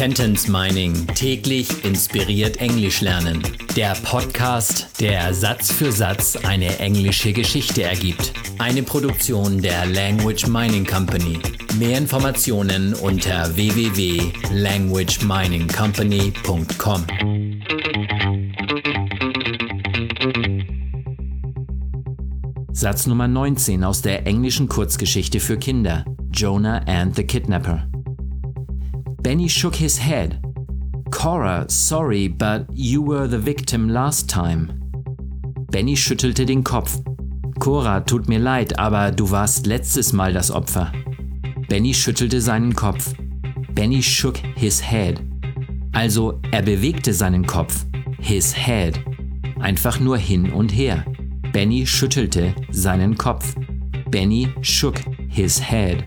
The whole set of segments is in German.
Sentence Mining täglich inspiriert Englisch lernen. Der Podcast, der Satz für Satz eine englische Geschichte ergibt. Eine Produktion der Language Mining Company. Mehr Informationen unter www.languageminingcompany.com. Satz Nummer 19 aus der englischen Kurzgeschichte für Kinder Jonah and the Kidnapper. Benny shook his head. Cora, sorry, but you were the victim last time. Benny schüttelte den Kopf. Cora, tut mir leid, aber du warst letztes Mal das Opfer. Benny schüttelte seinen Kopf. Benny shook his head. Also er bewegte seinen Kopf. His head. Einfach nur hin und her. Benny schüttelte seinen Kopf. Benny shook his head.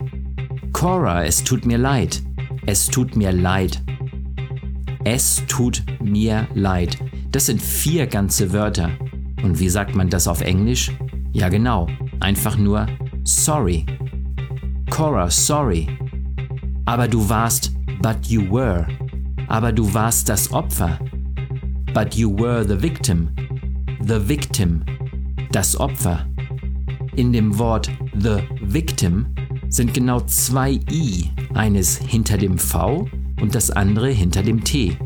Cora, es tut mir leid. Es tut mir leid. Es tut mir leid. Das sind vier ganze Wörter. Und wie sagt man das auf Englisch? Ja genau, einfach nur sorry. Cora, sorry. Aber du warst, but you were. Aber du warst das Opfer. But you were the victim. The victim. Das Opfer. In dem Wort the victim sind genau zwei i, eines hinter dem V und das andere hinter dem T.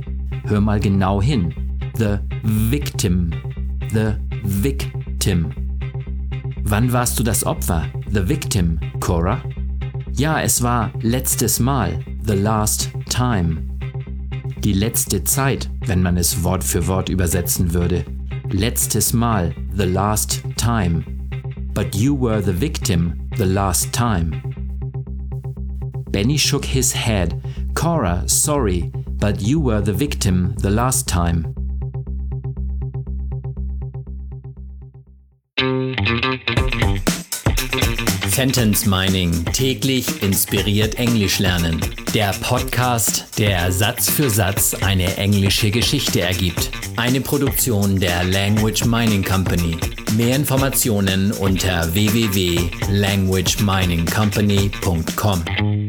Hör mal genau hin. The victim. The victim. Wann warst du das Opfer? The victim, Cora? Ja, es war letztes Mal. The last time. Die letzte Zeit, wenn man es Wort für Wort übersetzen würde. Letztes Mal. The last time. But you were the victim the last time. Benny shook his head. Cora, sorry, but you were the victim the last time. Sentence Mining täglich inspiriert Englisch lernen. Der Podcast, der Satz für Satz eine englische Geschichte ergibt. Eine Produktion der Language Mining Company. Mehr Informationen unter www.languageminingcompany.com.